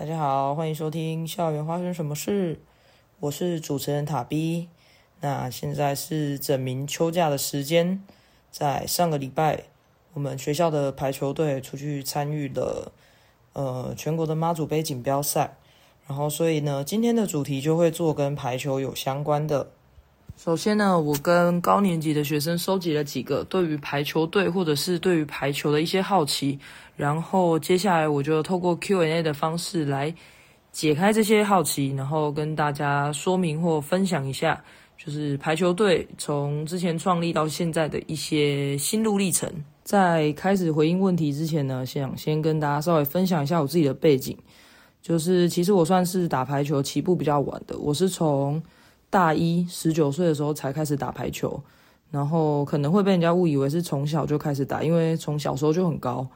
大家好，欢迎收听《校园发生什么事》，我是主持人塔 B。那现在是整明秋假的时间，在上个礼拜，我们学校的排球队出去参与了呃全国的妈祖杯锦标赛，然后所以呢，今天的主题就会做跟排球有相关的。首先呢，我跟高年级的学生收集了几个对于排球队或者是对于排球的一些好奇，然后接下来我就透过 Q&A 的方式来解开这些好奇，然后跟大家说明或分享一下，就是排球队从之前创立到现在的一些心路历程。在开始回应问题之前呢，想先跟大家稍微分享一下我自己的背景，就是其实我算是打排球起步比较晚的，我是从大一十九岁的时候才开始打排球，然后可能会被人家误以为是从小就开始打，因为从小时候就很高。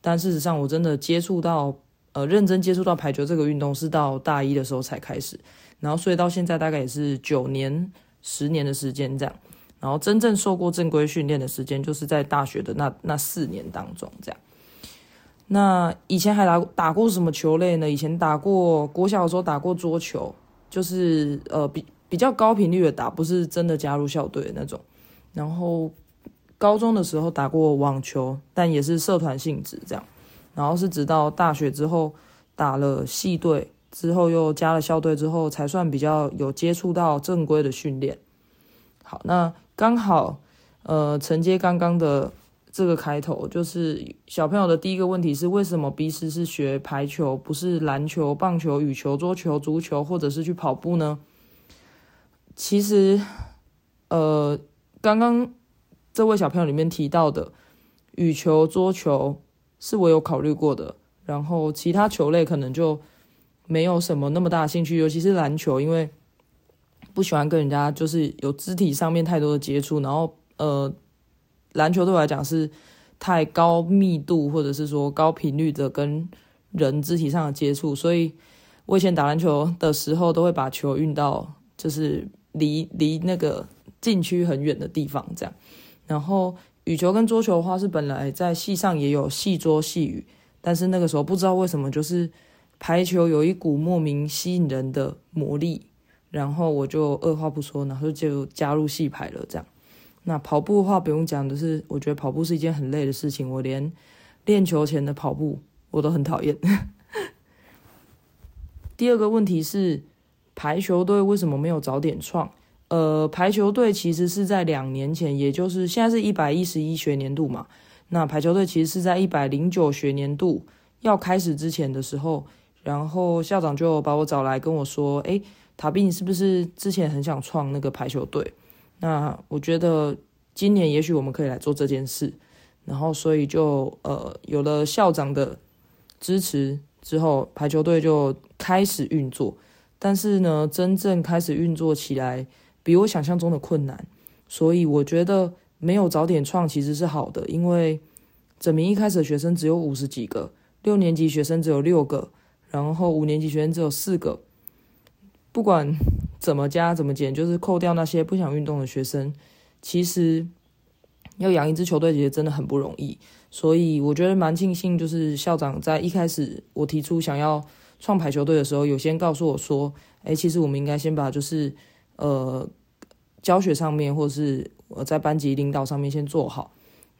但事实上，我真的接触到呃认真接触到排球这个运动是到大一的时候才开始，然后所以到现在大概也是九年、十年的时间这样。然后真正受过正规训练的时间，就是在大学的那那四年当中这样。那以前还打打过什么球类呢？以前打过国小的时候打过桌球，就是呃比。比较高频率的打，不是真的加入校队的那种。然后高中的时候打过网球，但也是社团性质这样。然后是直到大学之后打了系队，之后又加了校队之后，才算比较有接触到正规的训练。好，那刚好呃承接刚刚的这个开头，就是小朋友的第一个问题是：为什么 B 师是学排球，不是篮球、棒球、羽球、桌球、足球，或者是去跑步呢？其实，呃，刚刚这位小朋友里面提到的羽球、桌球是我有考虑过的，然后其他球类可能就没有什么那么大兴趣，尤其是篮球，因为不喜欢跟人家就是有肢体上面太多的接触，然后呃，篮球对我来讲是太高密度或者是说高频率的跟人肢体上的接触，所以我以前打篮球的时候都会把球运到就是。离离那个禁区很远的地方，这样。然后羽球跟桌球的话，是本来在戏上也有戏桌戏羽，但是那个时候不知道为什么，就是排球有一股莫名吸引人的魔力，然后我就二话不说，然后就加入戏排了。这样。那跑步的话，不用讲的是，我觉得跑步是一件很累的事情，我连练球前的跑步我都很讨厌。第二个问题是。排球队为什么没有早点创？呃，排球队其实是在两年前，也就是现在是一百一十一学年度嘛。那排球队其实是在一百零九学年度要开始之前的时候，然后校长就把我找来跟我说：“诶，塔比，你是不是之前很想创那个排球队？那我觉得今年也许我们可以来做这件事。然后所以就呃有了校长的支持之后，排球队就开始运作。”但是呢，真正开始运作起来比我想象中的困难，所以我觉得没有早点创其实是好的，因为整名一开始的学生只有五十几个，六年级学生只有六个，然后五年级学生只有四个，不管怎么加怎么减，就是扣掉那些不想运动的学生，其实要养一支球队其实真的很不容易，所以我觉得蛮庆幸，就是校长在一开始我提出想要。创排球队的时候，有先告诉我说：“哎，其实我们应该先把就是呃教学上面，或者是我在班级领导上面先做好。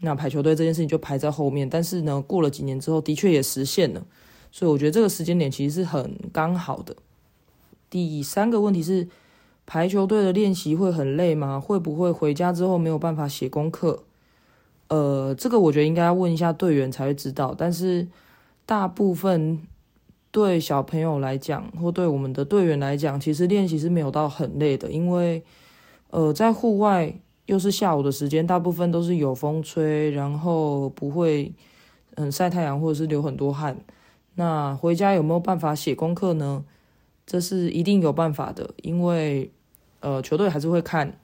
那排球队这件事情就排在后面。但是呢，过了几年之后，的确也实现了。所以我觉得这个时间点其实是很刚好的。第三个问题是，排球队的练习会很累吗？会不会回家之后没有办法写功课？呃，这个我觉得应该要问一下队员才会知道。但是大部分。对小朋友来讲，或对我们的队员来讲，其实练习是没有到很累的，因为，呃，在户外又是下午的时间，大部分都是有风吹，然后不会嗯晒太阳或者是流很多汗。那回家有没有办法写功课呢？这是一定有办法的，因为呃球队还是会看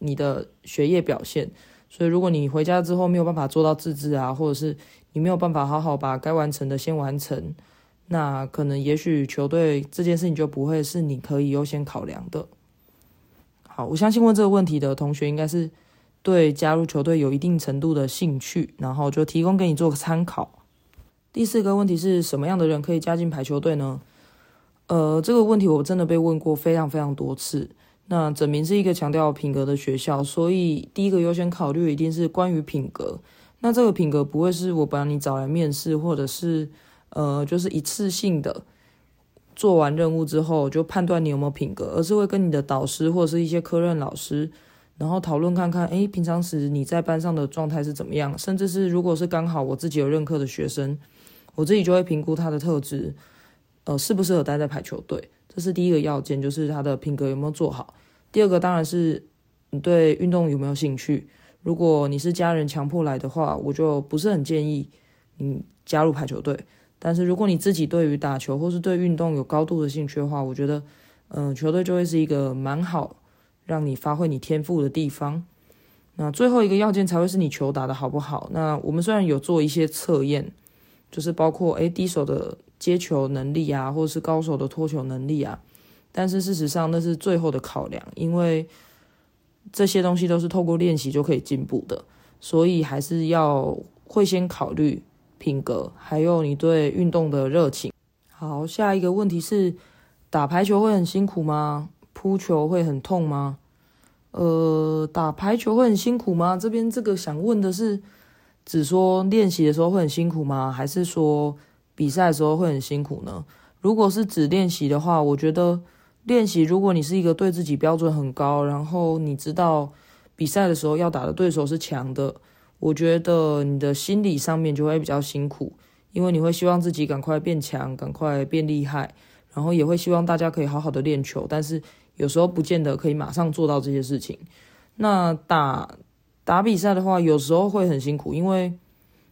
你的学业表现，所以如果你回家之后没有办法做到自制啊，或者是你没有办法好好把该完成的先完成。那可能也许球队这件事情就不会是你可以优先考量的。好，我相信问这个问题的同学应该是对加入球队有一定程度的兴趣，然后就提供给你做个参考。第四个问题是什么样的人可以加进排球队呢？呃，这个问题我真的被问过非常非常多次。那整明是一个强调品格的学校，所以第一个优先考虑一定是关于品格。那这个品格不会是我把你找来面试，或者是呃，就是一次性的做完任务之后就判断你有没有品格，而是会跟你的导师或者是一些科任老师，然后讨论看看，诶，平常时你在班上的状态是怎么样，甚至是如果是刚好我自己有任课的学生，我自己就会评估他的特质，呃，适不适合待在排球队。这是第一个要件，就是他的品格有没有做好。第二个当然是你对运动有没有兴趣。如果你是家人强迫来的话，我就不是很建议你加入排球队。但是如果你自己对于打球或是对运动有高度的兴趣的话，我觉得，嗯，球队就会是一个蛮好让你发挥你天赋的地方。那最后一个要件才会是你球打的好不好。那我们虽然有做一些测验，就是包括诶低手的。接球能力啊，或者是高手的脱球能力啊，但是事实上那是最后的考量，因为这些东西都是透过练习就可以进步的，所以还是要会先考虑品格，还有你对运动的热情。好，下一个问题是，打排球会很辛苦吗？扑球会很痛吗？呃，打排球会很辛苦吗？这边这个想问的是，只说练习的时候会很辛苦吗？还是说？比赛的时候会很辛苦呢。如果是只练习的话，我觉得练习，如果你是一个对自己标准很高，然后你知道比赛的时候要打的对手是强的，我觉得你的心理上面就会比较辛苦，因为你会希望自己赶快变强，赶快变厉害，然后也会希望大家可以好好的练球，但是有时候不见得可以马上做到这些事情。那打打比赛的话，有时候会很辛苦，因为。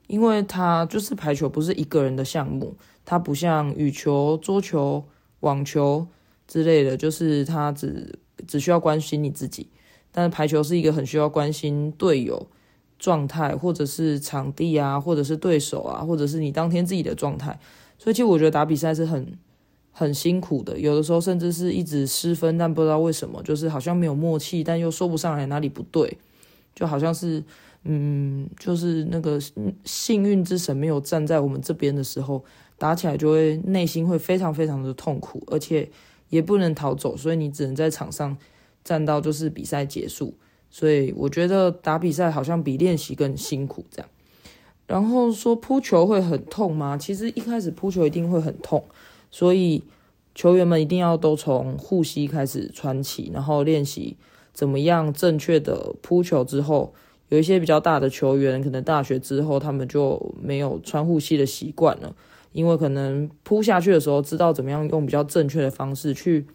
因为它就是排球，不是一个人的项目，它不像羽球、桌球、网球之类的，就是它只只需要关心你自己。但是排球是一个很需要关心队友状态，或者是场地啊，或者是对手啊，或者是你当天自己的状态。所以其实我觉得打比赛是很很辛苦的，有的时候甚至是一直失分，但不知道为什么，就是好像没有默契，但又说不上来哪里不对，就好像是。嗯，就是那个幸运之神没有站在我们这边的时候，打起来就会内心会非常非常的痛苦，而且也不能逃走，所以你只能在场上站到就是比赛结束。所以我觉得打比赛好像比练习更辛苦这样。然后说扑球会很痛吗？其实一开始扑球一定会很痛，所以球员们一定要都从护膝开始穿起，然后练习怎么样正确的扑球之后。有一些比较大的球员，可能大学之后他们就没有穿护膝的习惯了，因为可能扑下去的时候知道怎么样用比较正确的方式去，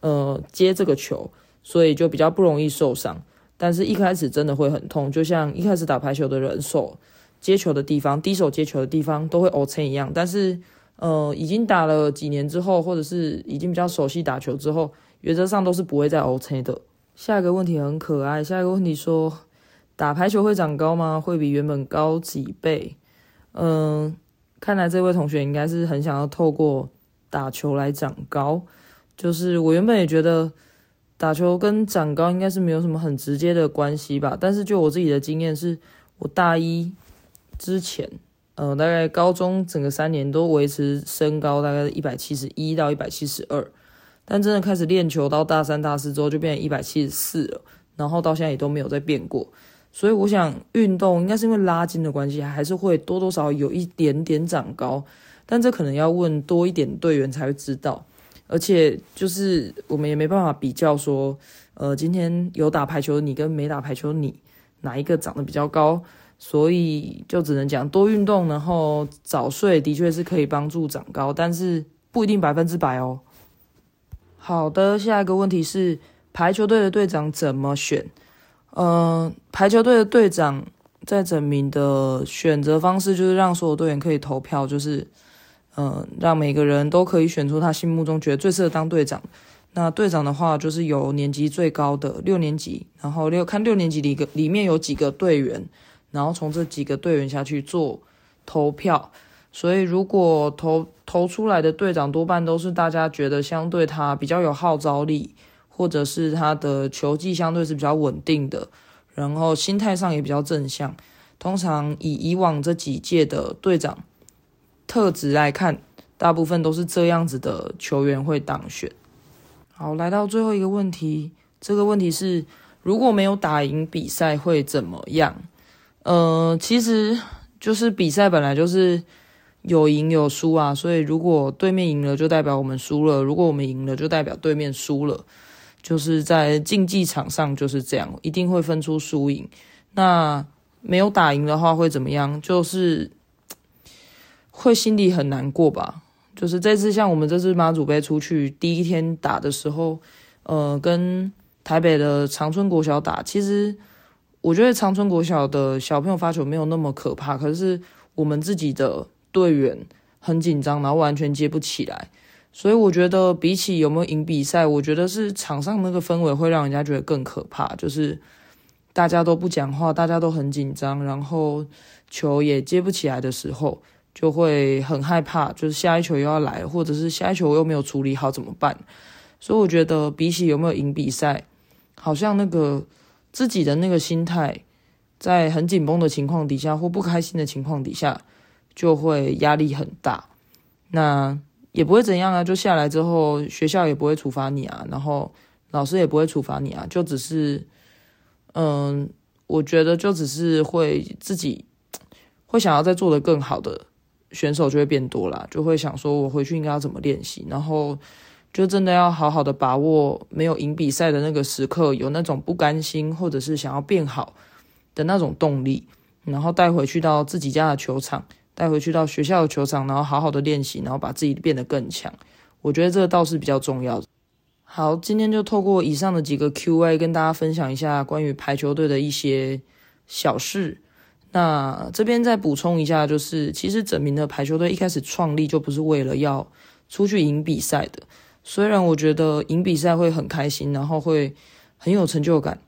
呃，接这个球，所以就比较不容易受伤。但是一开始真的会很痛，就像一开始打排球的人手接球的地方、低手接球的地方都会凹成一样。但是，呃，已经打了几年之后，或者是已经比较熟悉打球之后，原则上都是不会再凹成的。下一个问题很可爱，下一个问题说。打排球会长高吗？会比原本高几倍？嗯，看来这位同学应该是很想要透过打球来长高。就是我原本也觉得打球跟长高应该是没有什么很直接的关系吧。但是就我自己的经验是，我大一之前，呃，大概高中整个三年都维持身高大概一百七十一到一百七十二，但真的开始练球到大三大四之后就变成一百七十四了，然后到现在也都没有再变过。所以我想，运动应该是因为拉筋的关系，还是会多多少少有一点点长高，但这可能要问多一点队员才会知道。而且就是我们也没办法比较说，呃，今天有打排球的你跟没打排球你哪一个长得比较高，所以就只能讲多运动，然后早睡的确是可以帮助长高，但是不一定百分之百哦。好的，下一个问题是排球队的队长怎么选？嗯，排球队的队长在整名的选择方式就是让所有队员可以投票，就是嗯，让每个人都可以选出他心目中觉得最适合当队长。那队长的话，就是由年级最高的六年级，然后六看六年级里个里面有几个队员，然后从这几个队员下去做投票。所以如果投投出来的队长多半都是大家觉得相对他比较有号召力。或者是他的球技相对是比较稳定的，然后心态上也比较正向。通常以以往这几届的队长特质来看，大部分都是这样子的球员会当选。好，来到最后一个问题，这个问题是如果没有打赢比赛会怎么样？呃，其实就是比赛本来就是有赢有输啊，所以如果对面赢了，就代表我们输了；如果我们赢了，就代表对面输了。就是在竞技场上就是这样，一定会分出输赢。那没有打赢的话会怎么样？就是会心里很难过吧。就是这次像我们这次妈祖杯出去第一天打的时候，呃，跟台北的长春国小打，其实我觉得长春国小的小朋友发球没有那么可怕，可是我们自己的队员很紧张，然后完全接不起来。所以我觉得比起有没有赢比赛，我觉得是场上那个氛围会让人家觉得更可怕，就是大家都不讲话，大家都很紧张，然后球也接不起来的时候。就会很害怕，就是下一球又要来，或者是下一球我又没有处理好怎么办？所以我觉得比起有没有赢比赛，好像那个自己的那个心态，在很紧绷的情况底下或不开心的情况底下，就会压力很大。那也不会怎样啊，就下来之后学校也不会处罚你啊，然后老师也不会处罚你啊，就只是，嗯，我觉得就只是会自己会想要再做的更好的。选手就会变多了，就会想说，我回去应该要怎么练习，然后就真的要好好的把握没有赢比赛的那个时刻，有那种不甘心或者是想要变好的那种动力，然后带回去到自己家的球场，带回去到学校的球场，然后好好的练习，然后把自己变得更强。我觉得这个倒是比较重要。好，今天就透过以上的几个 Q&A 跟大家分享一下关于排球队的一些小事。那这边再补充一下，就是其实整名的排球队一开始创立就不是为了要出去赢比赛的。虽然我觉得赢比赛会很开心，然后会很有成就感，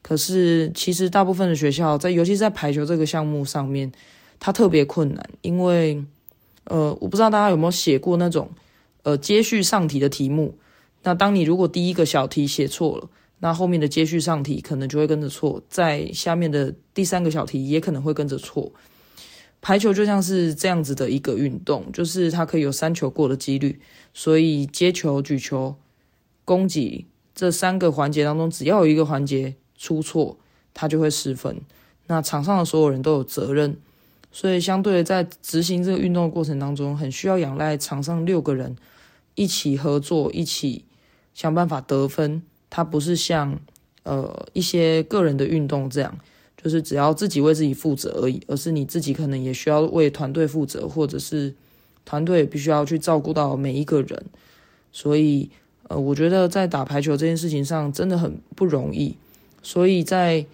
可是其实大部分的学校在，尤其是在排球这个项目上面，它特别困难，因为呃，我不知道大家有没有写过那种呃接续上题的题目。那当你如果第一个小题写错了，那后面的接续上题可能就会跟着错，在下面的第三个小题也可能会跟着错。排球就像是这样子的一个运动，就是它可以有三球过的几率，所以接球、举球、攻击这三个环节当中，只要有一个环节出错，它就会失分。那场上的所有人都有责任，所以相对在执行这个运动的过程当中，很需要仰赖场上六个人一起合作，一起想办法得分。它不是像，呃，一些个人的运动这样，就是只要自己为自己负责而已，而是你自己可能也需要为团队负责，或者是团队必须要去照顾到每一个人。所以，呃，我觉得在打排球这件事情上真的很不容易。所以在，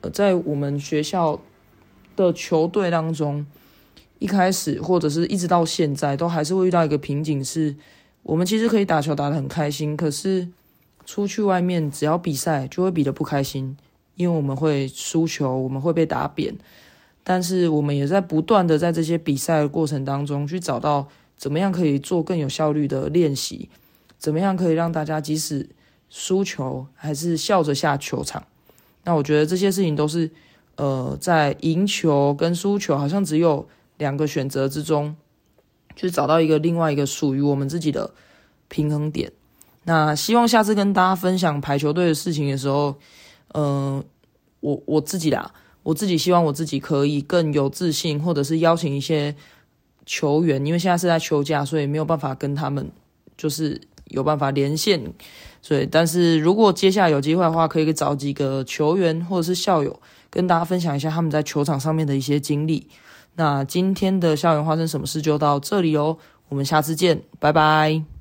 呃，在我们学校的球队当中，一开始或者是一直到现在，都还是会遇到一个瓶颈，是我们其实可以打球打得很开心，可是。出去外面，只要比赛就会比得不开心，因为我们会输球，我们会被打扁。但是我们也在不断的在这些比赛的过程当中，去找到怎么样可以做更有效率的练习，怎么样可以让大家即使输球还是笑着下球场。那我觉得这些事情都是，呃，在赢球跟输球好像只有两个选择之中，去找到一个另外一个属于我们自己的平衡点。那希望下次跟大家分享排球队的事情的时候，嗯，我我自己啦，我自己希望我自己可以更有自信，或者是邀请一些球员，因为现在是在休假，所以没有办法跟他们就是有办法连线。所以，但是如果接下来有机会的话，可以找几个球员或者是校友，跟大家分享一下他们在球场上面的一些经历。那今天的校园发生什么事就到这里哦，我们下次见，拜拜。